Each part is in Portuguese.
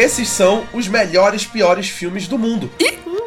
Esses são os melhores, piores filmes do mundo.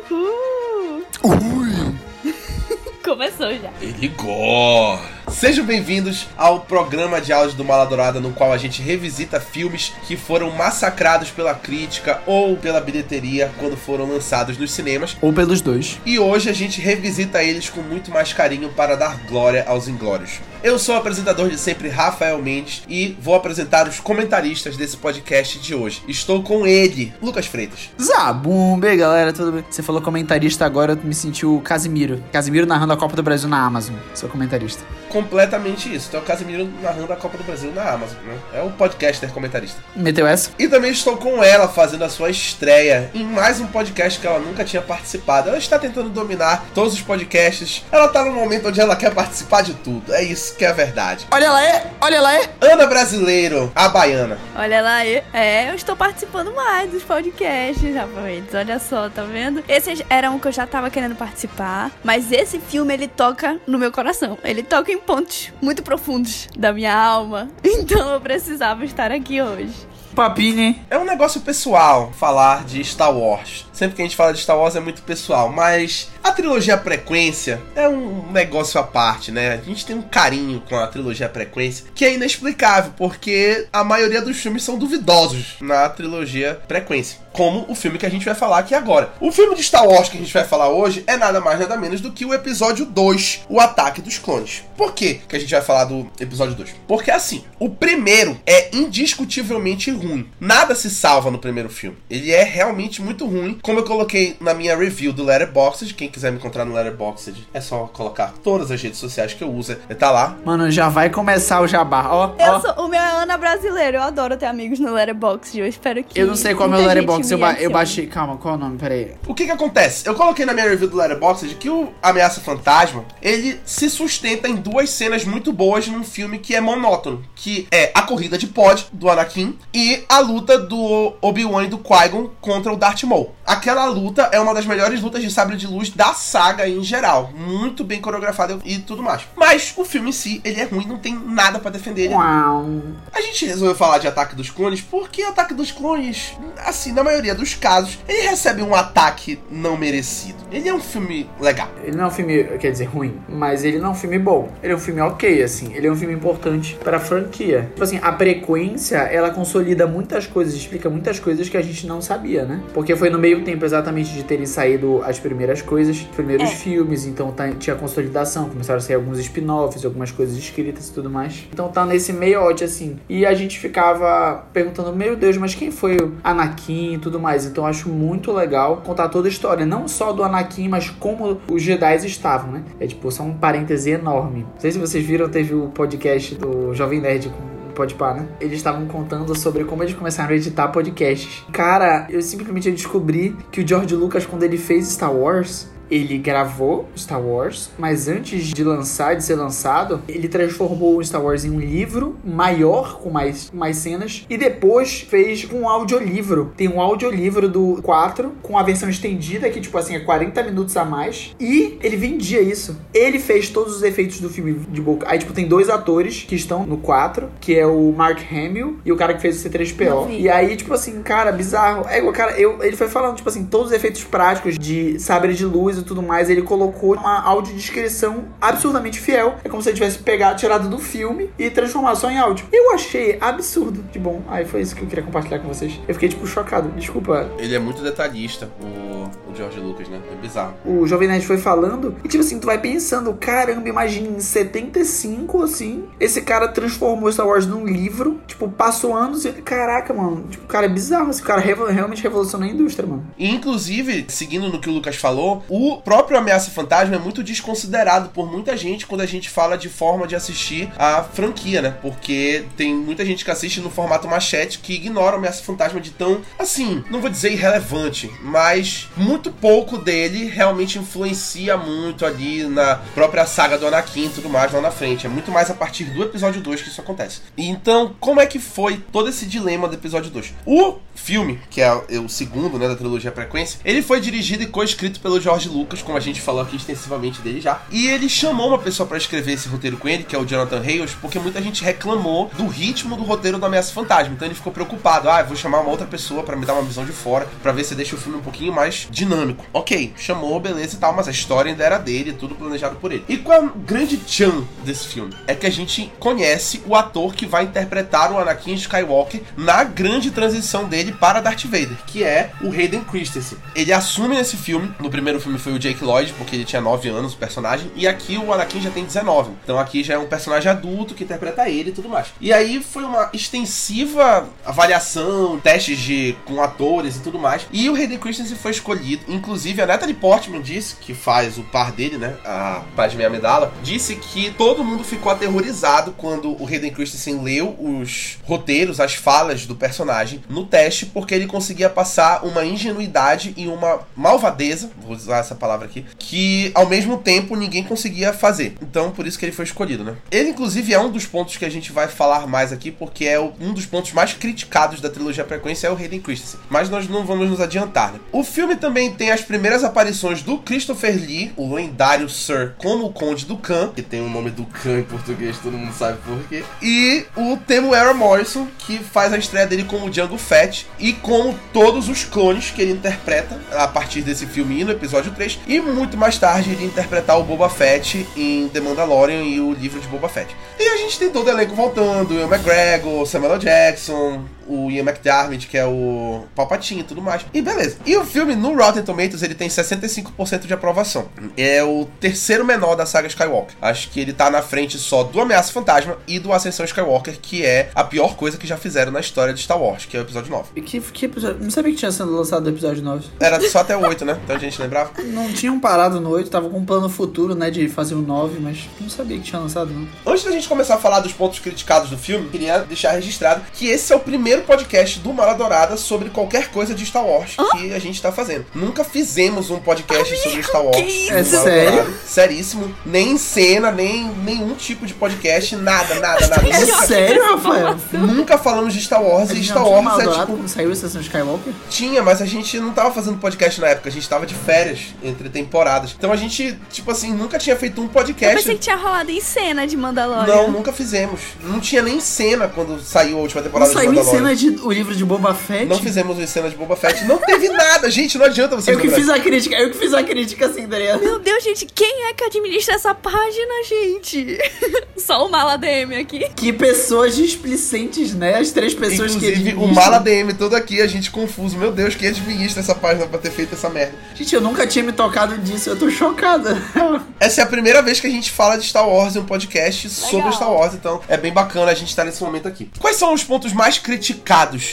Uhul! Ui! Começou já. Ele gosta. Sejam bem-vindos ao programa de áudio do Maladourada, no qual a gente revisita filmes que foram massacrados pela crítica ou pela bilheteria quando foram lançados nos cinemas. Ou pelos dois. E hoje a gente revisita eles com muito mais carinho para dar glória aos inglórios. Eu sou o apresentador de sempre, Rafael Mendes, e vou apresentar os comentaristas desse podcast de hoje. Estou com ele, Lucas Freitas. Zabumbe, galera, tudo bem? Você falou comentarista agora, eu me senti o Casimiro. Casimiro narrando a Copa do Brasil na Amazon. Seu comentarista. Completamente isso. Então, o Casimiro narrando a Copa do Brasil na Amazon, né? É o podcaster comentarista. Meteu essa? E também estou com ela fazendo a sua estreia em mais um podcast que ela nunca tinha participado. Ela está tentando dominar todos os podcasts. Ela tá no momento onde ela quer participar de tudo. É isso que é a verdade. Olha lá, é! Olha lá, é! Ana Brasileiro, a baiana. Olha lá, aí. é, eu estou participando mais dos podcasts, rapaz. Olha só, tá vendo? Esse era um que eu já tava querendo participar, mas esse filme ele toca no meu coração. Ele toca em pontos muito profundos da minha alma. Então eu precisava estar aqui hoje. Papinho, hein? É um negócio pessoal falar de Star Wars. Sempre que a gente fala de Star Wars é muito pessoal, mas a trilogia Frequência é um negócio à parte, né? A gente tem um carinho com a trilogia Frequência que é inexplicável, porque a maioria dos filmes são duvidosos na trilogia Frequência. Como o filme que a gente vai falar aqui agora. O filme de Star Wars que a gente vai falar hoje é nada mais nada menos do que o episódio 2, O Ataque dos Clones. Por que que a gente vai falar do episódio 2? Porque assim, o primeiro é indiscutivelmente ruim. Nada se salva no primeiro filme. Ele é realmente muito ruim. Como eu coloquei na minha review do Letterboxd, quem quiser me encontrar no Letterboxd, é só colocar todas as redes sociais que eu uso, tá lá. Mano, já vai começar o jabá. Ó, Eu ó. sou o meu é Ana brasileiro, eu adoro ter amigos no Letterboxd. Eu espero que Eu não sei qual é o meu muita gente letterbox. Eu, ba eu baixei. Calma, qual é o nome? Pera aí. O que que acontece? Eu coloquei na minha review do Letterboxd que o Ameaça Fantasma, ele se sustenta em duas cenas muito boas num filme que é monótono, que é a corrida de pod do Anakin e a luta do Obi-Wan e do Qui-Gon contra o Darth Maul. Aquela luta é uma das melhores lutas de sabre de luz da saga em geral, muito bem coreografada e tudo mais. Mas o filme em si, ele é ruim, não tem nada pra defender ele. Uau. A gente resolveu falar de Ataque dos Clones porque Ataque dos Clones, assim, na maioria dos casos, ele recebe um ataque não merecido. Ele é um filme legal. Ele não é um filme, quer dizer, ruim, mas ele não é um filme bom. Ele é um filme ok, assim. Ele é um filme importante pra franquia. Tipo assim, a frequência, ela consolida muitas coisas, explica muitas coisas que a gente não sabia, né? Porque foi no meio tempo exatamente de terem saído as primeiras coisas, os primeiros É. filmes, então tá- tinha consolidação, começaram a sair alguns spin-offs, algumas coisas escritas e tudo mais. Então tá nesse meiote, assim. E a gente ficava perguntando, meu Deus, mas quem foi o Anakin e tudo mais? Então eu acho muito legal contar toda a história, não só do Anakin, mas como os Jedi estavam, né? É tipo, só um parêntese enorme. Não sei se vocês viram, teve o podcast do Jovem Nerd com Pode pá, né? Eles estavam contando sobre como eles começaram a editar podcasts. Cara, eu simplesmente descobri que o George Lucas, quando ele fez Star Wars, ele gravou Star Wars, mas antes de lançar, de ser lançado, ele transformou o Star Wars em um livro maior, com mais, mais cenas, e depois fez um audiolivro. Tem um audiolivro do 4, com a versão estendida, que tipo assim, é 40 minutos a mais, e ele vendia isso. Ele fez todos os efeitos do filme de boca. Aí, tipo, tem dois atores que estão no 4, que é o Mark Hamill e o cara que fez o Não C3PO. vi. E aí, tipo assim, cara, bizarro. É cara, eu, ele foi falando, tipo assim, todos os efeitos práticos de sabre de luz e tudo mais, ele colocou uma audiodescrição absurdamente fiel. É como se ele tivesse pegado, tirado do filme e transformado só em áudio. Eu achei absurdo de bom. Aí foi isso que eu queria compartilhar com vocês. Eu fiquei, tipo, chocado. Desculpa. Ele é muito detalhista, o, o George Lucas, né? É bizarro. O Jovem Nerd foi falando. E, tipo assim, tu vai pensando, caramba, imagina em 75, assim, esse cara transformou Star Wars num livro. Tipo, passou anos e. Caraca, mano. Tipo, cara, é bizarro. Esse cara realmente revolucionou a indústria, mano. E, inclusive, seguindo no que o Lucas falou, o próprio Ameaça Fantasma é muito desconsiderado por muita gente quando a gente fala de forma de assistir a franquia, né? Porque tem muita gente que assiste no formato machete que ignora o Ameaça Fantasma de tão, assim, não vou dizer irrelevante, mas mu- muito pouco dele realmente influencia muito ali na própria saga do Anakin e tudo mais lá na frente. É muito mais a partir do episódio 2 que isso acontece. Então, como é que foi todo esse dilema do episódio 2? O filme, que é o segundo, né, da trilogia Frequência, ele foi dirigido e co-escrito pelo George Lucas, como a gente falou aqui extensivamente dele já. E ele chamou uma pessoa para escrever esse roteiro com ele, que é o Jonathan Hales, porque muita gente reclamou do ritmo do roteiro do Ameaça Fantasma. Então ele ficou preocupado. Ah, vou chamar uma outra pessoa para me dar uma visão de fora, para ver se deixa o filme um pouquinho mais dinâmico. Ok, chamou, beleza e tal, mas a história ainda era dele, tudo planejado por ele. E qual é a grande chan desse filme? É que a gente conhece o ator que vai interpretar o Anakin Skywalker na grande transição dele para Darth Vader, que é o Hayden Christensen. Ele assume nesse filme, no primeiro filme foi o Jake Lloyd, porque ele tinha 9 anos, o personagem, e aqui o Anakin já tem 19. Então aqui já é um personagem adulto que interpreta ele e tudo mais. E aí foi uma extensiva avaliação, testes de com atores e tudo mais. E o Hayden Christensen foi escolhido. Inclusive a Natalie Portman disse, que faz o par dele, né, a Padme Amidala, disse que todo mundo ficou aterrorizado quando o Hayden Christensen leu os roteiros, as falas do personagem no teste, porque ele conseguia passar uma ingenuidade e uma malvadeza, vou usar essa palavra aqui, que ao mesmo tempo ninguém conseguia fazer. Então por isso que ele foi escolhido, né? Ele inclusive é um dos pontos que a gente vai falar mais aqui, porque é um dos pontos mais criticados da trilogia Frequência é o Hayden Christensen. Mas nós não vamos nos adiantar, né? O filme também tem as primeiras aparições do Christopher Lee, o lendário Sir, como o Conde do Khan, que tem o nome do Khan em português, todo mundo sabe por quê. E o Temuera Morrison, que faz a estreia dele como Django Fett e como todos os clones que ele interpreta a partir desse filme no episódio 3. E muito mais tarde ele interpretar o Boba Fett em The Mandalorian e o livro de Boba Fett. E a gente tem todo o elenco voltando: Ian McGregor, Samuel L. Jackson, o Ian McDermott, que é o Palpatine e tudo mais. E beleza. E o filme no Rotten Tomatoes ele tem 65% de aprovação. É o terceiro menor da saga Skywalker. Acho que ele tá na frente só do Ameaça Fantasma e do Ascensão Skywalker, que é a pior coisa que já fizeram na história de Star Wars, que é o episódio 9. E que, que episódio? Não sabia que tinha sido lançado o episódio 9. Era só até o 8, né? Então a gente lembrava. Não tinham parado no 8, tava com um plano futuro, né, de fazer o 9, mas não sabia que tinha lançado, não. Antes da gente começar a falar dos pontos criticados do filme, queria deixar registrado que esse é o primeiro podcast do Mala Dourada sobre qualquer coisa de Star Wars que a gente tá fazendo. Nunca fizemos um podcast sobre Star Wars. que isso? Mala É sério? Dourada. Seríssimo. Nem em cena, nem nenhum tipo de podcast, nada, nada, nada. É Nunca, sério, Rafael? nunca falamos de Star Wars A e Star não tinha Wars é tipo. saiu a Estação Skywalker? Tinha, mas a gente não tava fazendo podcast na época, a gente tava de férias entre temporadas. Então a gente, tipo assim, nunca tinha feito um Eu podcast. pensei que tinha rolado em cena de Mandalorian. Não, nunca fizemos. Não tinha nem cena quando saiu a última Não temporada de saiu em Mandalorian. Cena de o livro de Boba Fett? Não fizemos em cena de Boba Fett. Não teve nada, gente. Não adianta vocês Eu que fiz a crítica, eu que fiz a crítica assim, tá ligado? Meu Deus, gente, quem é que administra essa página, gente? Só o Mala DM aqui. Que pessoas displicentes, né? As três pessoas que Inclusive, o. Mala DM todo aqui, a gente confuso. Meu Deus, quem administra essa página pra ter feito essa merda? Gente, eu nunca tinha me tocado disso, eu tô chocada. Essa é a primeira vez que a gente fala de Star Wars em um podcast sobre Legal. Star Wars, então é bem bacana a gente estar nesse momento aqui. Quais são os pontos mais criticados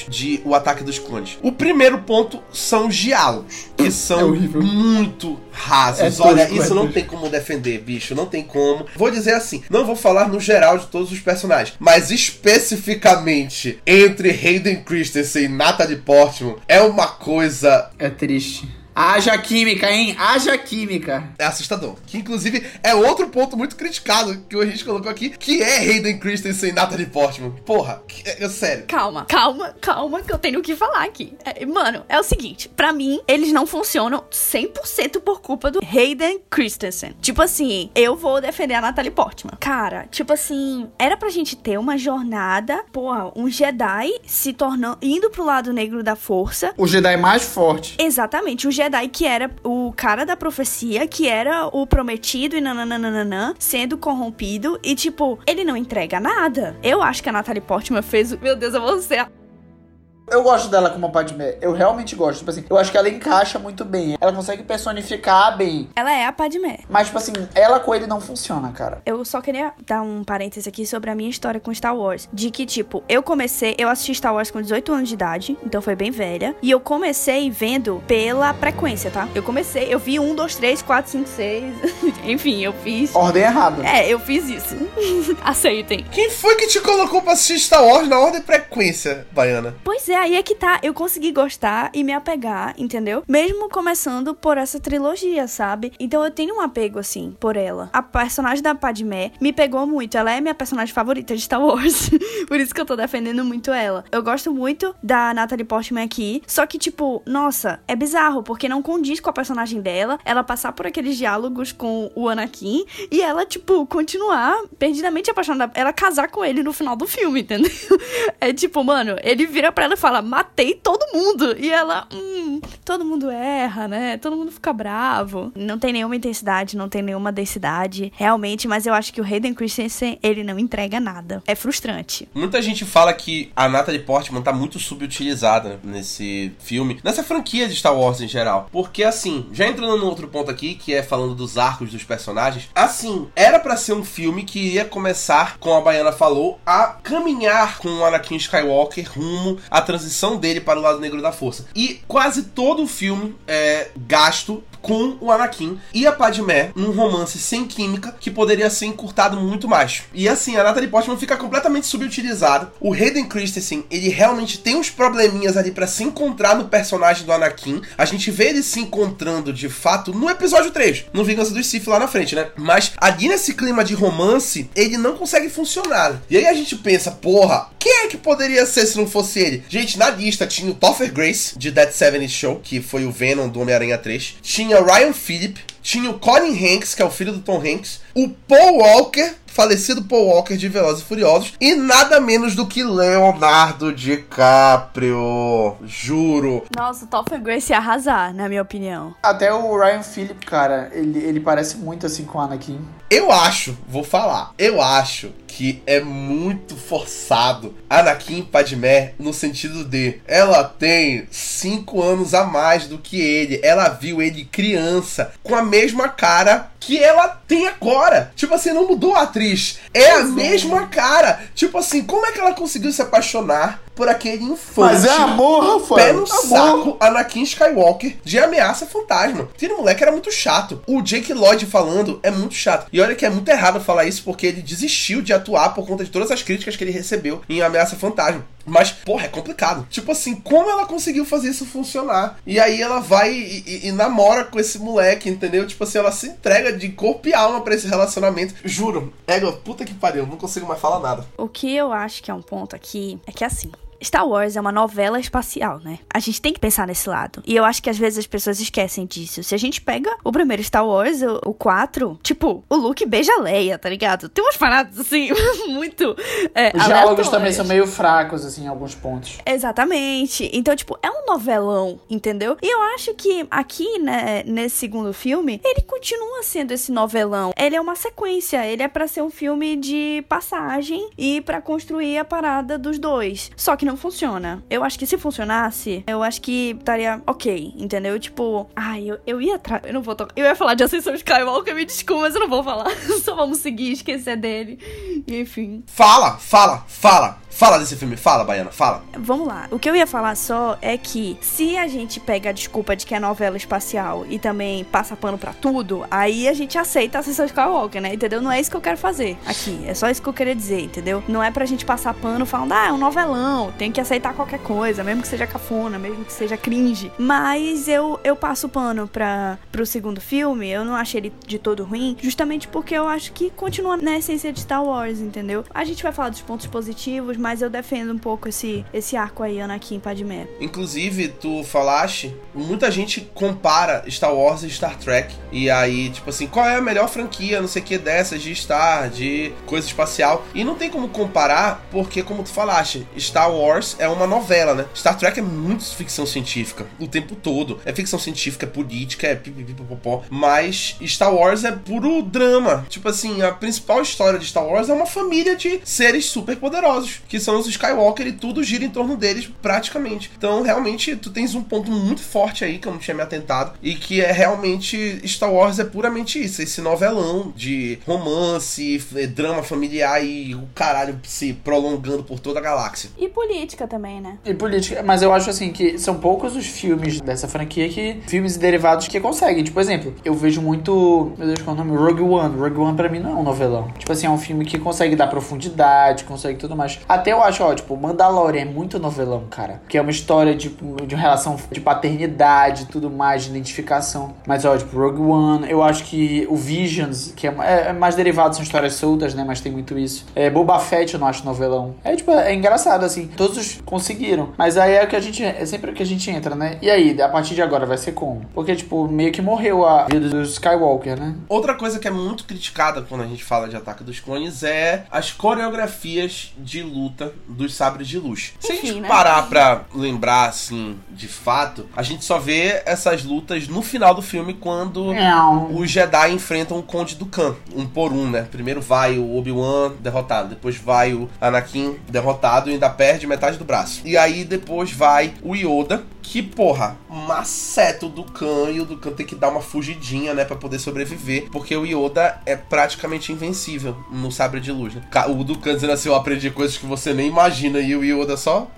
de O Ataque dos Clones? O primeiro ponto são os diálogos, que É são horrível. muito rasos. É Olha, isso é não tem como defender, bicho, não tem como. Vou dizer assim, não vou falar no geral de todos os personagens, mas especificamente entre Hayden Christensen e Natalie Portman é uma coisa É triste. Haja química, hein? Haja química. é assustador. Que inclusive é outro ponto muito criticado que a gente colocou aqui, que é Hayden Christensen e Natalie Portman. Porra, que- é, é sério. Calma, calma, calma, que eu tenho o que falar aqui. É, mano, é o seguinte, pra mim, eles não funcionam 100% por culpa do Hayden Christensen. Tipo assim, eu vou defender a Natalie Portman. Cara, tipo assim, era pra gente ter uma jornada, porra, um Jedi se tornando, indo pro lado negro da força, O Jedi mais forte. Exatamente, o Jedi que era o cara da profecia, que era o prometido e nananana, sendo corrompido e, tipo, ele não entrega nada. Eu acho que a Natalie Portman fez. Meu Deus, eu vou ser... Eu gosto dela como Padmé. Eu realmente gosto. Tipo assim, eu acho que ela encaixa muito bem. Ela consegue personificar bem. Ela é a Padmé. Mas, tipo assim, ela com ele não funciona, cara. Eu só queria dar um parêntese aqui sobre a minha história com Star Wars. De que, tipo, eu comecei, eu assisti Star Wars com 18 anos de idade, então foi bem velha. E eu comecei vendo pela frequência, tá? Eu comecei, eu vi 1, 2, 3, 4, 5, 6. Enfim, eu fiz. Ordem errada. É, eu fiz isso. Aceitem. Quem foi que te colocou pra assistir Star Wars na ordem frequência, Baiana? Pois é, aí é que tá, eu consegui gostar e me apegar, entendeu? Mesmo começando por essa trilogia, sabe? Então eu tenho um apego, assim, por ela. A personagem da Padmé me pegou muito. Ela é minha personagem favorita de Star Wars. por isso que eu tô defendendo muito ela. Eu gosto muito da Natalie Portman aqui. Só que, tipo, nossa, é bizarro, porque não condiz com a personagem dela. Ela passar por aqueles diálogos com o Anakin e ela, tipo, continuar perdidamente apaixonada. Ela casar com ele no final do filme, entendeu? É tipo, mano, ele vira pra ela e fala: matei todo mundo. E ela, hum, todo mundo erra, né? Todo mundo fica bravo. Não tem nenhuma intensidade, não tem nenhuma densidade, realmente, mas eu acho que o Hayden Christensen, ele não entrega nada. É frustrante. Muita gente fala que a Natalie Portman tá muito subutilizada nesse filme, nessa franquia de Star Wars em geral. Porque, assim, já entrando no outro ponto aqui, que é falando dos arcos dos personagens, assim, era para ser um filme que ia começar, como a Baiana falou, a caminhar com o Anakin Skywalker rumo à transição dele para o lado negro da força. E quase todo o filme é gasto com o Anakin e a Padmé num romance sem química que poderia ser encurtado muito mais. E assim, a Natalie Portman fica completamente subutilizada. O Hayden Christensen, ele realmente tem uns probleminhas ali para se encontrar no personagem do Anakin. A gente vê ele se encontrando de fato no episódio 3, no Vingança dos Sith lá na frente, né? Mas ali nesse clima de romance, ele não consegue funcionar. E aí a gente pensa, porra, quem é que poderia ser se não fosse ele? Gente, na lista tinha o Topher Grace, de Dead Seven Show, que foi o Venom do Homem-Aranha 3. Tinha Ryan Phillip, tinha o Colin Hanks, que é o filho do Tom Hanks, o Paul Walker, falecido Paul Walker de Velozes e Furiosos, e nada menos do que Leonardo DiCaprio. Juro. Nossa, o Topher Grace ia arrasar, na minha opinião. Até o Ryan Phillip, cara, ele, ele parece muito assim com o Anakin. Eu acho, vou falar, eu acho que é muito forçado Anakin Padmé no sentido de ela tem cinco anos a mais do que ele, ela viu ele criança com a mesma cara que ela tem agora. Tipo assim, não mudou a atriz, é a mesma cara. Tipo assim, como é que ela conseguiu se apaixonar por aquele infante? Mas é amor, Rafael. Pé no amor. saco, Anakin Skywalker de ameaça fantasma. Aquele moleque era muito chato. O Jake Lloyd falando é muito chato. E olha que é muito errado falar isso porque ele desistiu de atuar por conta de todas as críticas que ele recebeu em Ameaça Fantasma. Mas, porra, é complicado. Tipo assim, como ela conseguiu fazer isso funcionar? E aí ela vai e, e- e namora com esse moleque, entendeu? Tipo assim, ela se entrega de corpo e alma pra esse relacionamento. Juro, égua, puta que pariu, não consigo mais falar nada. O que eu acho que é um ponto aqui é que assim. Star Wars é uma novela espacial, né? A gente tem que pensar nesse lado. E eu acho que às vezes as pessoas esquecem disso. Se a gente pega o primeiro Star Wars, o, o 4, tipo, o Luke beija a Leia, tá ligado? Tem umas paradas assim, muito. É, Os diálogos também são meio fracos, assim, em alguns pontos. Exatamente. Então, tipo, é um novelão, entendeu? E eu acho que aqui, né, nesse segundo filme, ele continua sendo esse novelão. Ele é uma sequência, ele é pra ser um filme de passagem e pra construir a parada dos dois. Só que não funciona. Eu acho que se funcionasse, eu acho que estaria ok, entendeu? Tipo, ai, eu, eu ia tra... Eu não vou tocar. Eu ia falar de Ascensão Skywalker, me desculpa, mas eu não vou falar. Só vamos seguir, esquecer dele. Enfim. Fala, fala, fala. Fala desse filme, fala, Baiana, fala. Vamos lá. O que eu ia falar só é que se a gente pega a desculpa de que é novela espacial e também passa pano pra tudo, aí a gente aceita a sessão de Skywalker, né? Entendeu? Não é isso que eu quero fazer aqui. É só isso que eu queria dizer, entendeu? Não é pra gente passar pano falando, ah, é um novelão, tem que aceitar qualquer coisa, mesmo que seja cafona, mesmo que seja cringe. Mas eu, eu passo pano pra, pro segundo filme, eu não achei ele de todo ruim, justamente porque eu acho que continua na essência de Star Wars, entendeu? A gente vai falar dos pontos positivos, mas eu defendo um pouco esse, esse arco aí, Anakin Padmé. Inclusive, tu falaste, muita gente compara Star Wars e Star Trek. E aí, tipo assim, qual é a melhor franquia, não sei o que, dessas, de Star, de coisa espacial. E não tem como comparar, porque, como tu falaste, Star Wars é uma novela, né? Star Trek é muito ficção científica, o tempo todo. É ficção científica, é política, é pipipipopopó. Mas Star Wars é puro drama. Tipo assim, a principal história de Star Wars é uma família de seres super poderosos, que são os Skywalker e tudo gira em torno deles praticamente. Então, realmente, tu tens um ponto muito forte aí que eu não tinha me atentado e que é realmente Star Wars é puramente isso, esse novelão de romance, f- drama familiar e o caralho se prolongando por toda a galáxia. E política também, né? E política, mas eu acho assim que são poucos os filmes dessa franquia que. Filmes e derivados que conseguem. Tipo, por exemplo, eu vejo muito. Meu Deus, qual é o nome? Rogue One. Rogue One pra mim não é um novelão. Tipo assim, é um filme que consegue dar profundidade, consegue tudo mais. Até eu acho, ó, tipo, Mandalorian é muito novelão, cara. Que é uma história de, de uma relação de paternidade tudo mais, de identificação. Mas, ó, tipo, Rogue One, eu acho que o Visions, que é, é, é mais derivado, são histórias soltas, né? Mas tem muito isso. É, Boba Fett eu não acho novelão. É, tipo, é engraçado, assim. Todos conseguiram. Mas aí é o que a gente. É sempre o que a gente entra, né? E aí, a partir de agora vai ser como? Porque, tipo, meio que morreu a vida do Skywalker, né? Outra coisa que é muito criticada quando a gente fala de Ataque dos Clones é as coreografias de luta dos sabres de luz. Se a gente né? parar pra lembrar, assim, de fato, a gente só vê essas lutas no final do filme quando Não. os Jedi enfrentam o Conde do Khan, um por um, né? Primeiro vai o Obi-Wan derrotado, depois vai o Anakin derrotado e ainda perde metade do braço. E aí depois vai o Yoda, que, porra, maceta o Dukan e o Dukan tem que dar uma fugidinha, né, pra poder sobreviver, porque o Yoda é praticamente invencível no sabre de luz, né? O Dukan dizendo assim, eu aprendi coisas que você nem imagina, e o Yoda só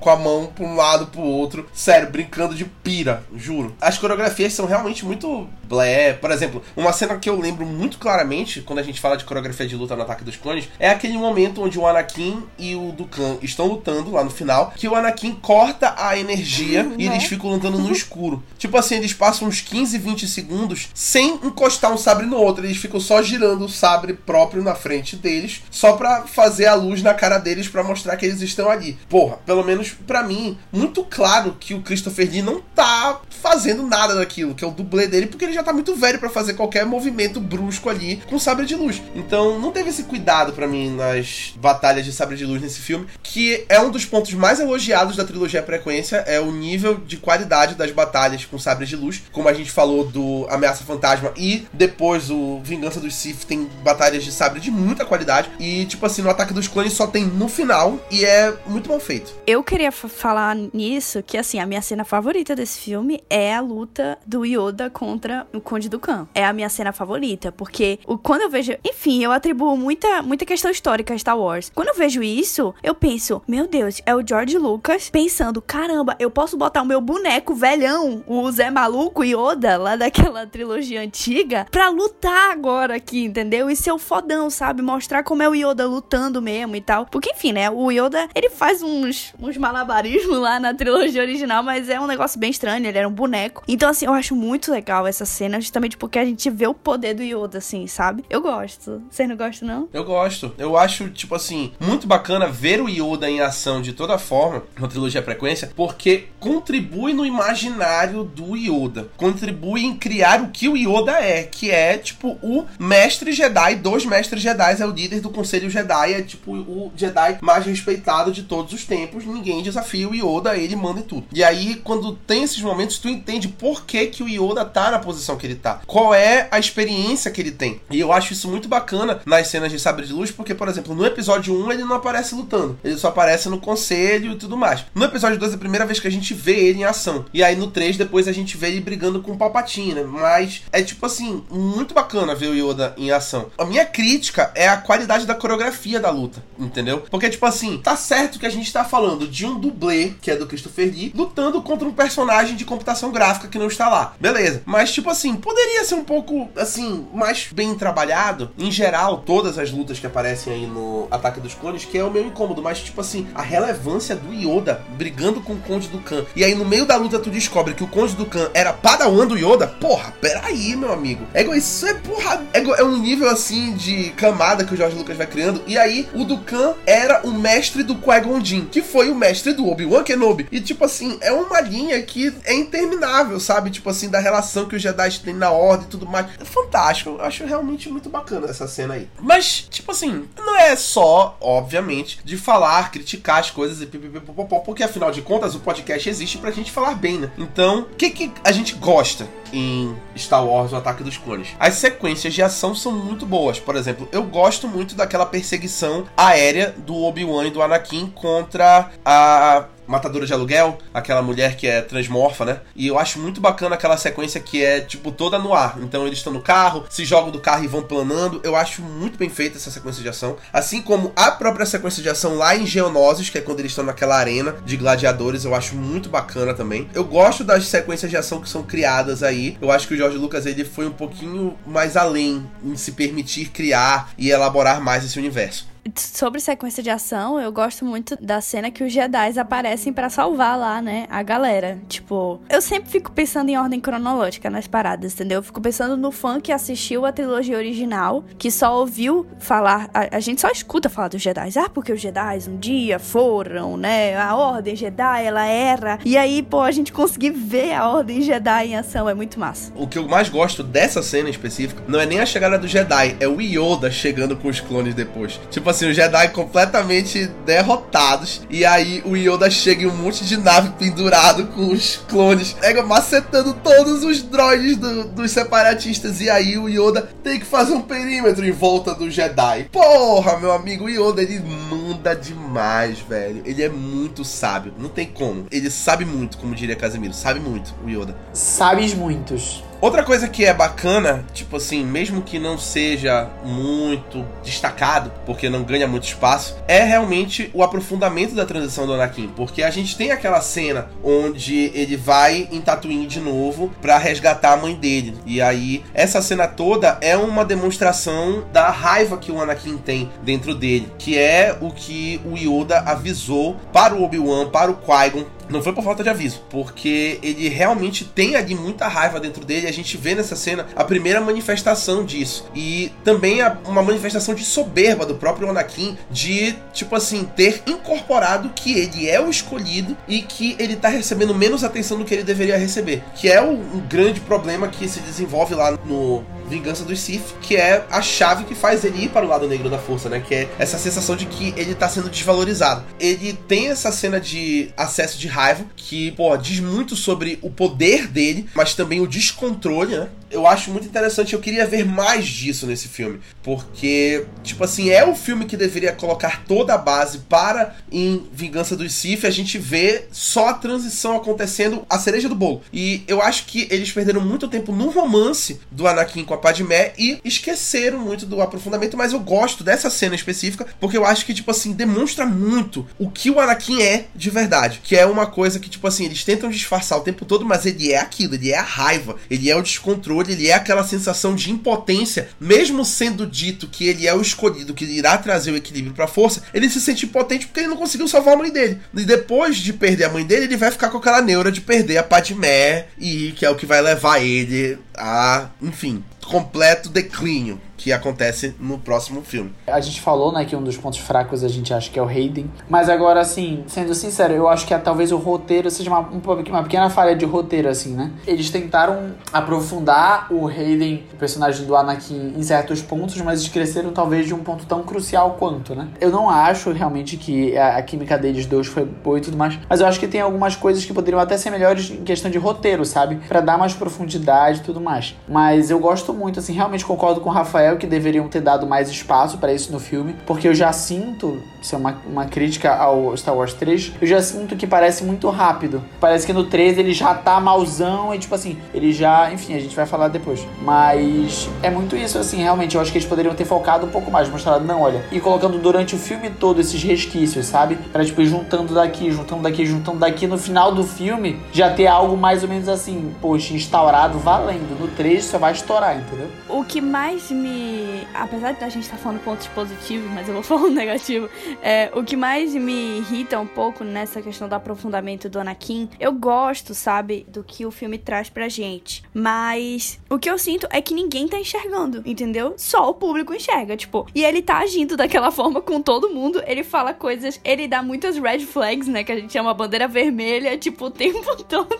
com a mão pra um lado pro outro, sério, brincando de pira, juro. As coreografias são realmente muito blé. Por exemplo, uma cena que eu lembro muito claramente quando a gente fala de coreografia de luta no Ataque dos Clones é aquele momento onde o Anakin e o Dukan estão lutando lá no final, que o Anakin corta a energia e Né? eles ficam lutando no escuro. Tipo assim, eles passam uns 15, 20 segundos sem encostar um sabre no outro, eles ficam só girando o sabre próprio na frente deles, só pra fazer a luz na cara deles pra mostrar que eles estão ali. Porra, pelo menos pra mim, muito claro que o Christopher Lee não tá fazendo nada daquilo, que é o dublê dele, porque ele já tá muito velho pra fazer qualquer movimento brusco ali com sabre de luz. Então, não teve esse cuidado pra mim nas batalhas de sabre de luz nesse filme, que é um dos pontos mais elogiados da trilogia Frequência, é o nível de qualidade das batalhas com sabres de luz, como a gente falou do Ameaça Fantasma e depois o Vingança dos Sith tem batalhas de sabre de muita qualidade e tipo assim, no Ataque dos Clones só tem no final e é muito mal feito. Eu queria fa- falar nisso que, assim, a minha cena favorita desse filme é a luta do Yoda contra o Conde do Khan. É a minha cena favorita, porque o, quando eu vejo. Enfim, eu atribuo muita, muita questão histórica a Star Wars. Quando eu vejo isso, eu penso, meu Deus, é o George Lucas pensando: caramba, eu posso botar o meu boneco velhão, o Zé Maluco Yoda, lá daquela trilogia antiga, pra lutar agora aqui, entendeu? E ser o fodão, sabe? Mostrar como é o Yoda lutando mesmo e tal. Porque, enfim, né? O Yoda, ele faz uns, uns malabarismos lá na trilogia original, mas é um negócio bem estranho, ele era um boneco. Então, assim, eu acho muito legal essa cena, justamente porque a gente vê o poder do Yoda, assim, sabe? Eu gosto. Vocês não gostam, não? Eu gosto. Eu acho, tipo assim, muito bacana ver o Yoda em ação de toda forma na trilogia Frequência, porque contribui no imaginário do Yoda. Contribui em criar o que o Yoda é, que é, tipo, o mestre Jedi dos mestres Jedi, é o líder do Conselho Jedi, é, tipo, o Jedi mais respeitado de todos os tempos. Ninguém desafia o Yoda, ele manda em tudo. E aí, quando tem esses momentos, tu entende por que, que o Yoda tá na posição que ele tá. Qual é a experiência que ele tem. E eu acho isso muito bacana nas cenas de Sabre de Luz, porque, por exemplo, no episódio 1 ele não aparece lutando. Ele só aparece no conselho e tudo mais. No episódio 2 é a primeira vez que a gente vê ele em ação. E aí no 3 depois a gente vê ele brigando com o Palpatine, né? Mas é tipo assim, muito bacana ver o Yoda em ação. A minha crítica é a qualidade da coreografia da luta, entendeu? Porque, tipo assim, tá certo que a gente tá falando de um dublê, que é do Christopher Lee, lutando contra um personagem de computação gráfica que não está lá. Beleza. Mas, tipo assim, poderia ser um pouco, assim, mais bem trabalhado. Em geral, todas as lutas que aparecem aí no Ataque dos Clones, que é o meu incômodo, mas, tipo assim, a relevância do Yoda brigando com o Conde do Khan. E aí, no meio da luta, tu descobre que o Conde do Khan era padawan do Yoda. Porra, peraí, meu amigo. É, isso é, porra, é, é um nível, assim, de camada que o Jorge Lucas vai criando. E aí, o Dukan era o mestre do Qui-Gon Jinn, que foi o mestre do Obi-Wan Kenobi. E, tipo assim, é uma linha que é interminável, sabe? Tipo assim, da relação que os Jedi têm na Ordem e tudo mais. É fantástico. Eu acho realmente muito bacana essa cena aí. Mas, tipo assim, não é só, obviamente, de falar, criticar as coisas e pipipipopopó, porque afinal de contas o podcast existe pra gente falar bem, né? Então, o que, que a gente gosta em Star Wars, o Ataque dos Clones? As sequências de ação são muito boas. Por exemplo, eu gosto muito daquela perseguição aérea do Obi-Wan e do Anakin contra a matadora de aluguel, aquela mulher que é transmorfa, né? E eu acho muito bacana aquela sequência que é, tipo, toda no ar. Então eles estão no carro, se jogam do carro e vão planando. Eu acho muito bem feita essa sequência de ação. Assim como a própria sequência de ação lá em Geonosis, que é quando eles estão naquela arena de gladiadores, eu acho muito bacana também. Eu gosto das sequências de ação que são criadas aí. Eu acho que o George Lucas ele foi um pouquinho mais além em se permitir criar e elaborar mais esse universo. Sobre sequência de ação, eu gosto muito da cena que os Jedi aparecem para salvar lá, né, a galera. Tipo, eu sempre fico pensando em ordem cronológica nas paradas, entendeu? Eu fico pensando no fã que assistiu a trilogia original, que só ouviu falar, a, a gente só escuta falar dos Jedi. Ah, porque os Jedi um dia foram, né, a ordem Jedi, ela era. E aí, pô, a gente conseguir ver a ordem Jedi em ação é muito massa. O que eu mais gosto dessa cena específica não é nem a chegada do Jedi, é o Yoda chegando com os clones depois. Tipo assim, os Jedi completamente derrotados. E aí o Yoda chega em um monte de nave pendurado com os clones, pega macetando todos os droids do, dos separatistas. E aí o Yoda tem que fazer um perímetro em volta do Jedi. Porra, meu amigo, o Yoda ele manda demais, velho. Ele é muito sábio, não tem como. Ele sabe muito, como diria Casemiro, sabe muito o Yoda. Sabes muitos. Outra coisa que é bacana, tipo assim, mesmo que não seja muito destacado, porque não ganha muito espaço, é realmente o aprofundamento da transição do Anakin. Porque a gente tem aquela cena onde ele vai em Tatooine de novo para resgatar a mãe dele. E aí, essa cena toda é uma demonstração da raiva que o Anakin tem dentro dele, que é o que o Yoda avisou para o Obi-Wan, para o Qui-Gon, não foi por falta de aviso, porque ele realmente tem ali muita raiva dentro dele. A gente vê nessa cena a primeira manifestação disso. E também uma manifestação de soberba do próprio Anakin, de, tipo assim, ter incorporado que ele é o escolhido e que ele tá recebendo menos atenção do que ele deveria receber. Que é um grande problema que se desenvolve lá no Vingança dos Sith, que é a chave que faz ele ir para o lado negro da força, né? Que é essa sensação de que ele tá sendo desvalorizado. Ele tem essa cena de acesso de raiva, que, pô, diz muito sobre o poder dele, mas também o descontrole, né? Eu acho muito interessante. Eu queria ver mais disso nesse filme. Porque, tipo assim, é o filme que deveria colocar toda a base para em Vingança dos Sith. A gente vê só a transição acontecendo, a cereja do bolo. E eu acho que eles perderam muito tempo no romance do Anakin com a Padmé e esqueceram muito do aprofundamento. Mas eu gosto dessa cena específica porque eu acho que, tipo assim, demonstra muito o que o Anakin é de verdade. Que é uma coisa que, tipo assim, eles tentam disfarçar o tempo todo, mas ele é aquilo, ele é a raiva, ele é o descontrole ele é aquela sensação de impotência, mesmo sendo dito que ele é o escolhido, que irá trazer o equilíbrio para a força, ele se sente impotente porque ele não conseguiu salvar a mãe dele. E depois de perder a mãe dele, ele vai ficar com aquela neura de perder a Padmé e que é o que vai levar ele a, enfim, completo declínio que acontece no próximo filme. A gente falou, né, que um dos pontos fracos a gente acha que é o Hayden. Mas agora, assim, sendo sincero, eu acho que é, talvez o roteiro seja uma, uma pequena falha de roteiro, assim, né? Eles tentaram aprofundar o Hayden, o personagem do Anakin, em certos pontos, mas eles cresceram talvez de um ponto tão crucial quanto, né? Eu não acho realmente que a, a química deles dois foi boa e tudo mais, mas eu acho que tem algumas coisas que poderiam até ser melhores em questão de roteiro, sabe? para dar mais profundidade e tudo mais. Mas eu gosto muito, assim, realmente concordo com o Rafael que deveriam ter dado mais espaço para isso no filme, porque eu já sinto, isso é uma, uma crítica ao Star Wars 3, eu já sinto que parece muito rápido. Parece que no 3 ele já tá malzão e tipo assim, ele já, enfim, a gente vai falar depois. Mas é muito isso, assim, realmente, eu acho que eles poderiam ter focado um pouco mais, mostrado, não, olha, e colocando durante o filme todo esses resquícios, sabe? Pra tipo, ir juntando daqui, juntando daqui, juntando daqui, no final do filme já ter algo mais ou menos assim, poxa, instaurado, valendo. No 3 só vai estourar, entendeu? O que mais me apesar de a gente estar tá falando pontos positivos, mas eu vou falar um negativo, é, o que mais me irrita um pouco nessa questão do aprofundamento do Anakin, eu gosto, sabe, do que o filme traz pra gente. Mas o que eu sinto é que ninguém tá enxergando, entendeu? Só o público enxerga, tipo. E ele tá agindo daquela forma com todo mundo, ele fala coisas, ele dá muitas red flags, né, que a gente chama bandeira vermelha, tipo, o tempo todo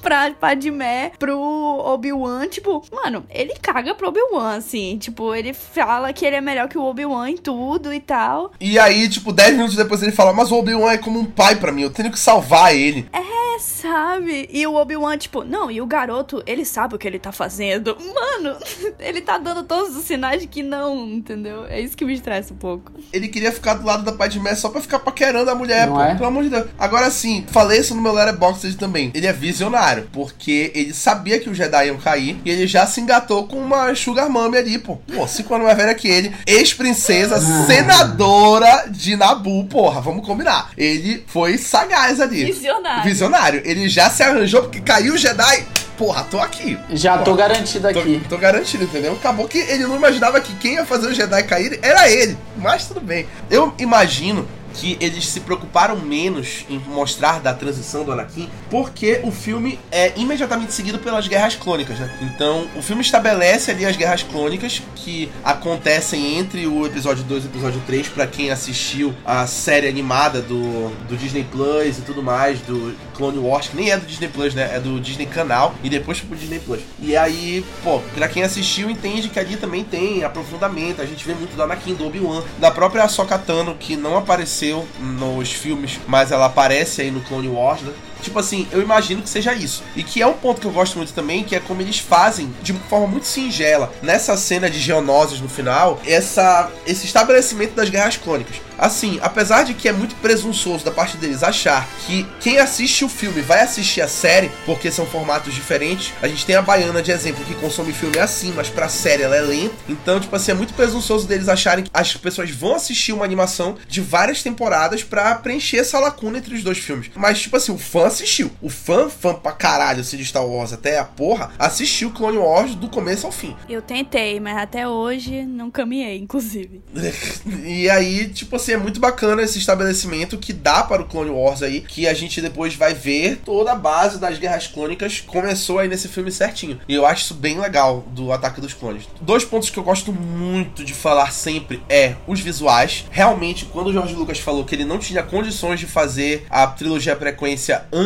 pra Padmé, pro Obi-Wan, tipo, mano, ele caga pro Obi-Wan, assim, tipo, ele fala que ele é melhor que o Obi-Wan em tudo e tal. E aí aí, tipo, 10 minutos depois ele fala, mas o Obi-Wan é como um pai para mim, eu tenho que salvar ele. É, sabe? E o Obi-Wan, tipo, não, e o garoto, ele sabe o que ele tá fazendo. Mano, ele tá dando todos os sinais de que não, entendeu? É isso que me estressa um pouco. Ele queria ficar do lado da Padmé só pra ficar paquerando a mulher, Não pô. é? Pelo amor de Deus. Agora sim, falei isso no meu Letterboxd também. Ele é visionário, porque ele sabia que os Jedi iam cair e ele já se engatou com uma Sugar Mummy ali, pô. Pô, cinco anos mais velha que ele, ex-princesa, senadora de Nabu, porra, vamos combinar. Ele foi sagaz ali. Visionário. Visionário. Ele já se arranjou porque caiu o Jedi. Porra, tô aqui. Já tô garantido Tô, aqui. tô garantido, entendeu? Acabou que ele não imaginava que quem ia fazer o Jedi cair era ele. Mas tudo bem. Eu imagino que eles se preocuparam menos em mostrar da transição do Anakin, porque o filme é imediatamente seguido pelas guerras clônicas, né? Então, o filme estabelece ali as guerras clônicas que acontecem entre o episódio 2 e o episódio 3, para quem assistiu a série animada do, do Disney Plus e tudo mais, do Clone Wars, que nem é do Disney Plus, né? É do Disney Canal e depois pro Disney Plus. E aí, pô, pra quem assistiu entende que ali também tem aprofundamento, a gente vê muito do Anakin, do Obi-Wan, da própria Ahsoka Tano, que não apareceu nos filmes, mas ela aparece aí no Clone Wars, né? Tipo assim, eu imagino que seja isso. E que é um ponto que eu gosto muito também, que é como eles fazem de forma muito singela, nessa cena de Geonosis no final, essa, esse estabelecimento das guerras clônicas. Assim, apesar de que é muito presunçoso da parte deles achar que quem assiste o filme vai assistir a série, porque são formatos diferentes, a gente tem a Baiana de exemplo que consome filme assim, mas pra série ela é lenta. Então, tipo assim, é muito presunçoso deles acharem que as pessoas vão assistir uma animação de várias temporadas pra preencher essa lacuna entre os dois filmes. Mas, tipo assim, o fã assistiu. O fã, fã pra caralho, assim, de Star Wars até a porra, assistiu Clone Wars do começo ao fim. Eu tentei, mas até hoje não caminhei, inclusive. e aí, tipo assim, é muito bacana esse estabelecimento que dá para o Clone Wars aí, que a gente depois vai ver toda a base das guerras clônicas começou aí nesse filme certinho. E eu acho isso bem legal do Ataque dos Clones. Dois pontos que eu gosto muito de falar sempre é os visuais. Realmente, quando o George Lucas falou que ele não tinha condições de fazer a trilogia Frequência antes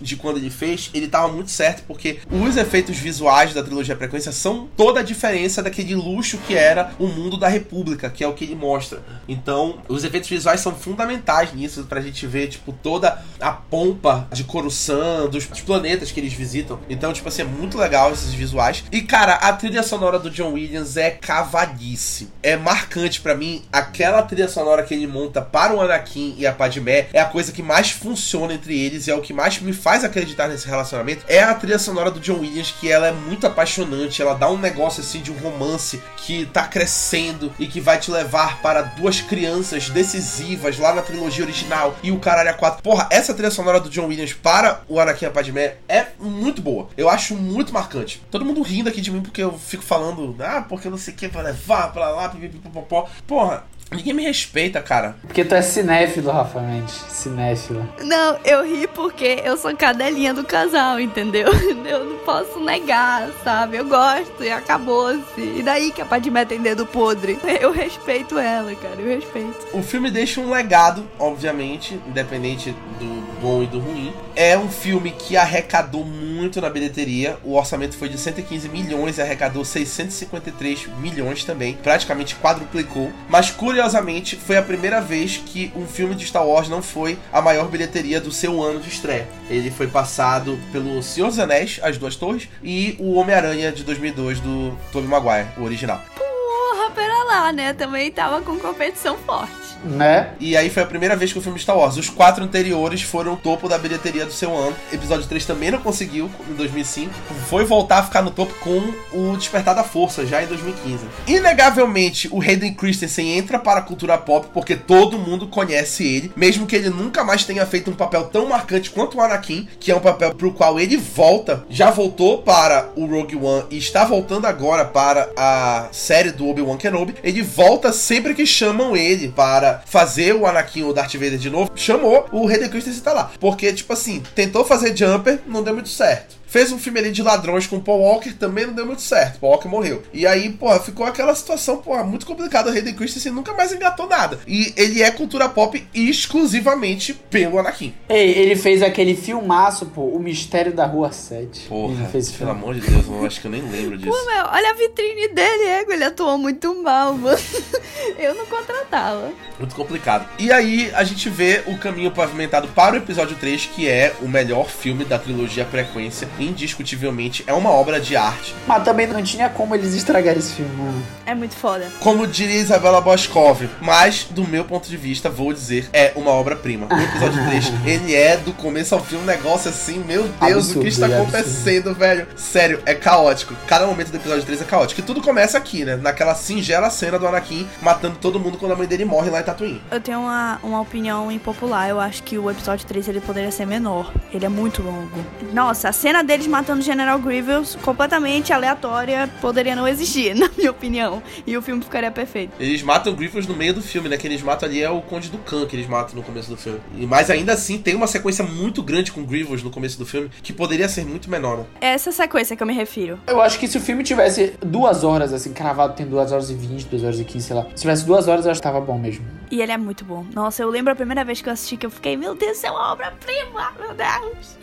de quando ele fez, ele tava muito certo, porque os efeitos visuais da trilogia Frequência são toda a diferença daquele luxo que era o mundo da República, que é o que ele mostra. Então, os efeitos visuais são fundamentais nisso, pra gente ver, tipo, toda a pompa de Coruscant, dos, planetas que eles visitam. Então, tipo assim, é muito legal esses visuais. E, cara, a trilha sonora do John Williams é cavalice. É marcante pra mim. Aquela trilha sonora que ele monta para o Anakin e a Padmé é a coisa que mais funciona entre eles e é o que mais me faz acreditar nesse relacionamento. É a trilha sonora do John Williams, que ela é muito apaixonante. Ela dá um negócio assim de um romance que tá crescendo e que vai te levar para duas crianças decisivas lá na trilogia original e o caralho a. Porra, essa trilha sonora do John Williams para o Anakin Padmé é muito boa. Eu acho muito marcante. Todo mundo rindo aqui de mim porque eu fico falando, ah, porque não sei o que vai levar pra lá, pipipipopopó. Porra, ninguém me respeita, cara. Porque tu é cinéfilo, Rafa Mendes. Cinéfilo. Não, eu ri porque eu sou cadelinha do casal, entendeu? Eu não posso negar, sabe? Eu gosto e acabou-se. E daí que a Padmé tem dedo podre? Eu respeito ela, cara, eu respeito. O filme deixa um legado, obviamente, independente do bom e do ruim. É um filme que arrecadou muito na bilheteria. O orçamento foi de 115 milhões e arrecadou 653 milhões também. Praticamente quadruplicou. Mas curiosamente, foi a primeira vez que um filme de Star Wars não foi a maior bilheteria do seu ano de estreia. Ele foi passado pelo Senhor dos Anéis, As Duas Torres, e o Homem-Aranha de 2002 do Tobey Maguire, o original. Porra, pera lá, né? Também tava com competição forte. Né? E aí foi a primeira vez que o filme Star Wars. Os quatro anteriores foram o topo da bilheteria do seu ano. Episódio 3 também não conseguiu em 2005. Foi voltar a ficar no topo com o Despertar da Força, já em 2015. Inegavelmente, o Hayden Christensen entra para a cultura pop porque todo mundo conhece ele, mesmo que ele nunca mais tenha feito um papel tão marcante quanto o Anakin, que é um papel pro qual ele volta. Já voltou para o Rogue One e está voltando agora para a série do Obi-Wan Kenobi. Ele volta sempre que chamam ele para fazer o Anakin ou Darth Vader de novo, chamou, o Hayden Christensen tá lá. Porque, tipo assim, tentou fazer Jumper, não deu muito certo. Fez um filme ali de ladrões com o Paul Walker, também não deu muito certo. Paul Walker morreu. E aí, porra, ficou aquela situação, porra, muito complicada. O Hayden Christensen nunca mais engatou nada. E ele é cultura pop exclusivamente pelo Anakin. Ei, ele fez aquele filmaço, pô, O Mistério da Rua 7. Porra, ele fez pelo filme. amor de Deus, eu acho que eu nem lembro disso. Pô, meu, olha a vitrine dele, Ego. Ele atuou muito mal, mano. Eu não contratava. Muito complicado. E aí a gente vê o caminho pavimentado para o episódio 3, que é o melhor filme da trilogia Frequência. Indiscutivelmente é uma obra de arte. Mas também não tinha como eles estragarem esse filme, mano. É muito foda. Como diria Isabela Boscov, mas do meu ponto de vista, vou dizer, é uma obra-prima. O episódio 3, ele é do começo ao fim um negócio assim, meu Deus, o que Absurdo, está acontecendo, velho? Sério, é caótico. Cada momento do episódio 3 é caótico. E tudo começa aqui, né? Naquela singela cena do Anakin matando todo mundo quando a mãe dele morre lá em Tatooine. Eu tenho uma, uma opinião impopular. Eu acho que o episódio 3 ele poderia ser menor. Ele é muito longo. Nossa, a cena deles matando o General Grievous, completamente aleatória, poderia não existir, na minha opinião. E o filme ficaria perfeito. Eles matam Grievous no meio do filme, né? Que eles matam ali é o Conde do Khan que eles matam no começo do filme. E, mas ainda assim tem uma sequência muito grande com Grievous no começo do filme que poderia ser muito menor, né? É essa sequência que eu me refiro. Eu acho que se o filme tivesse duas horas, assim, cravado tem duas horas e vinte, duas horas e quinze, sei lá. Se tivesse duas horas, eu acho que tava bom mesmo. E ele é muito bom. Nossa, eu lembro a primeira vez que eu assisti que eu fiquei, meu Deus, é uma obra-prima, meu Deus.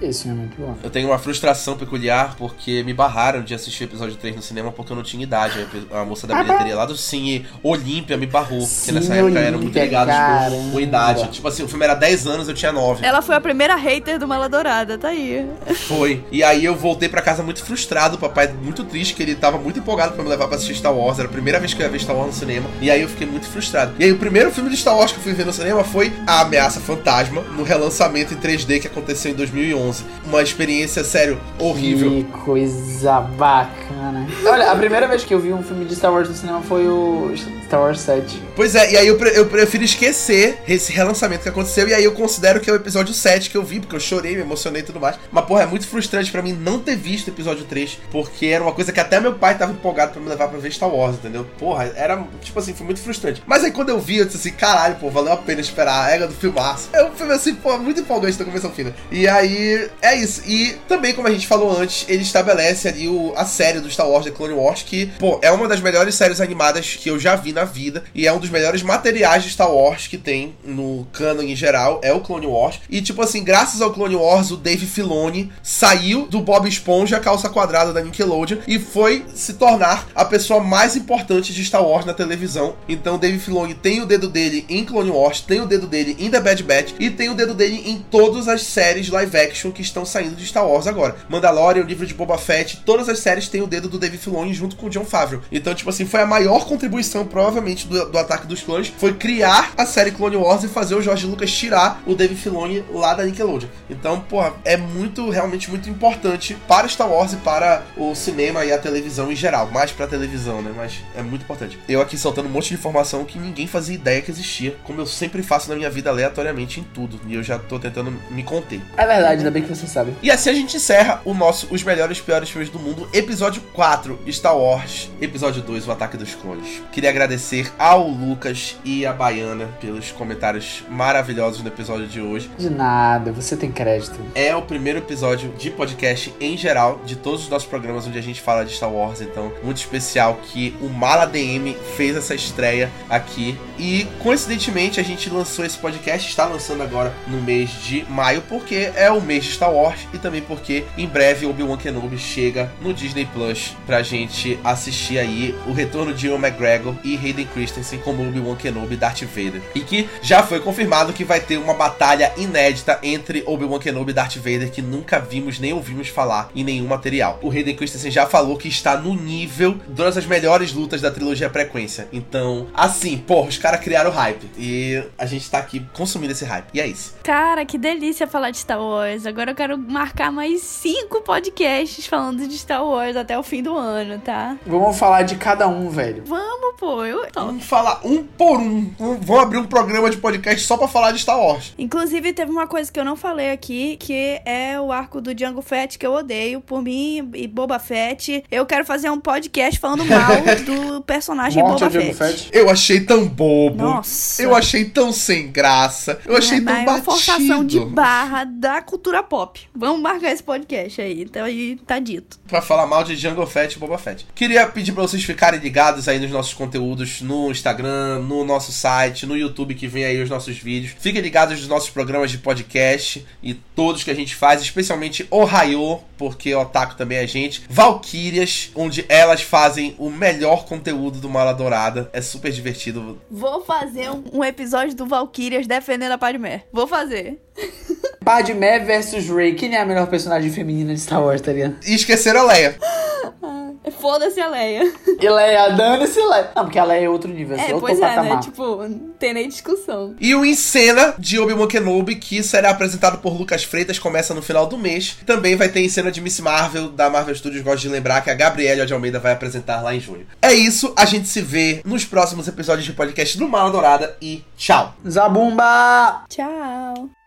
Esse filme é muito bom. Eu tenho uma frustração peculiar porque me barraram de assistir o episódio 3 no cinema porque eu não tinha idade. A moça da bilheteria lá do Cine Olímpia me barrou. Porque nessa época eu era muito Olímpia, ligado tipo, com idade. Tipo assim, o filme era 10 anos, eu tinha 9. Ela foi a primeira hater do Mala Dourada, tá aí. Foi. E aí eu voltei pra casa muito frustrado, o papai muito triste, que ele tava muito empolgado pra me levar pra assistir Star Wars. Era a primeira vez que eu ia ver Star Wars no cinema. E aí eu fiquei muito frustrado. E aí o primeiro filme de Star Wars que eu fui ver no cinema foi A Ameaça Fantasma, no relançamento em 3D que aconteceu em 2011. Uma experiência, sério, horrível. Que coisa bacana. Olha, a primeira vez que eu vi um filme de Star Wars no cinema foi o Star Wars 7. Pois é, e aí eu, pre- eu prefiro esquecer esse relançamento que aconteceu, e aí eu considero que é o episódio 7 que eu vi, porque eu chorei, me emocionei e tudo mais. Mas, porra, é muito frustrante pra mim não ter visto o episódio 3, porque era uma coisa que até meu pai tava empolgado pra me levar pra ver Star Wars, entendeu? Porra, era, tipo assim, foi muito frustrante. Mas aí quando eu vi, eu disse assim, caralho, pô, valeu a pena esperar a égua do filmaço. É um filme assim, pô, muito empolgante da fim, né? E aí, é isso. E também, como a gente falou antes, ele estabelece ali o, a série do Star Wars, The Clone Wars, que, pô, é uma das melhores séries animadas que eu já vi na vida, e é um dos melhores materiais de Star Wars que tem no canon em geral, é o Clone Wars. E, tipo assim, graças ao Clone Wars, o Dave Filoni saiu do Bob Esponja, calça quadrada da Nickelodeon, e foi se tornar a pessoa mais importante de Star Wars na televisão. Então, Dave Filoni tem o dedo dele em Clone Wars, tem o dedo dele em The Bad Batch, e tem o dedo dele em todas as séries live action que estão saindo de Star Wars agora. Mandalorian, o livro de Boba Fett, todas as séries têm o dedo do Dave Filoni junto com o John Favreau. Então, tipo assim, foi a maior contribuição, provavelmente, do, do Ataque dos Clones, foi criar a série Clone Wars e fazer o George Lucas tirar o Dave Filoni lá da Nickelodeon. Então, porra, é muito, realmente muito importante para Star Wars e para o cinema e a televisão em geral. Mais pra televisão, né? Mas é muito importante. Eu aqui soltando um monte de informação que ninguém fazia ideia que existia, como eu sempre faço na minha vida aleatoriamente em tudo. E eu já tô tentando me conter. É verdade, ainda bem que você sabe. E assim a gente encerra o nosso Os Melhores e Piores Filmes do Mundo, episódio 4, Star Wars, episódio 2, O Ataque dos Clones. Queria agradecer ao Lucas e à Baiana pelos comentários maravilhosos no episódio de hoje. De nada, você tem crédito. É o primeiro episódio de podcast em geral de todos os nossos programas onde a gente fala de Star Wars, então muito especial que o Mala DM fez essa estreia aqui. E coincidentemente a gente lançou esse podcast, está lançando agora no mês de maio, porque é o mês de Star Wars e também porque em breve Obi-Wan Kenobi chega no Disney Plus pra gente assistir aí o retorno de Ewan McGregor e Hayden Christensen como Obi-Wan Kenobi e Darth Vader. E que já foi confirmado que vai ter uma batalha inédita entre Obi-Wan Kenobi e Darth Vader que nunca vimos nem ouvimos falar em nenhum material. O Hayden Christensen já falou que está no nível de todas as melhores lutas da trilogia Frequência. Então, assim, porra, os caras criaram hype. E a gente tá aqui consumindo esse hype. E é isso. Cara, que delícia falar de Star Wars. Agora eu quero marcar mais cinco podcasts falando de Star Wars até o fim do ano, tá? Vamos falar de cada um, velho. Vamos, pô. Eu... Vamos falar um por um. Vamos abrir um programa de podcast só pra falar de Star Wars. Inclusive, teve uma coisa que eu não falei aqui, que é o arco do Django Fett, que eu odeio. Por mim e Boba Fett, eu quero fazer um podcast falando mal do personagem Morte Boba Fett. Fett. Eu achei tão bom. Bobo. Nossa. Eu achei tão sem graça. Eu achei é, tão mas é batido. uma forçação de barra da cultura pop. Vamos marcar esse podcast aí. Então aí tá dito. Pra falar mal de Jungle Fett e Boba Fett. Queria pedir pra vocês ficarem ligados aí nos nossos conteúdos no Instagram, no nosso site, no YouTube que vem aí os nossos vídeos. Fiquem ligados nos nossos programas de podcast e todos que a gente faz, especialmente Ohio, porque Otaku também é gente. Valkyrias, onde elas fazem o melhor conteúdo do Mala Dourada. É super divertido. Vou fazer um, um episódio do Valkyrias defendendo a Padmé. Vou fazer. Padmé versus Rey. Quem é a melhor personagem feminina de Star Wars, tá ligado? E esqueceram a Leia. Foda-se a Leia. E Leia, dane-se Leia. Não, porque a Leia é outro nível, É, é outro pois é, patamar. né? Tipo, não tem nem discussão. E o Em Cena de Obi-Wan Kenobi, que será apresentado por Lucas Freitas, começa no final do mês. Também vai ter Em Cena de Miss Marvel, da Marvel Studios. Gosto de lembrar que a Gabriela de Almeida vai apresentar lá em junho. É isso, a gente se vê nos próximos episódios de podcast do Mala Dourada e tchau! Zabumba! Tchau.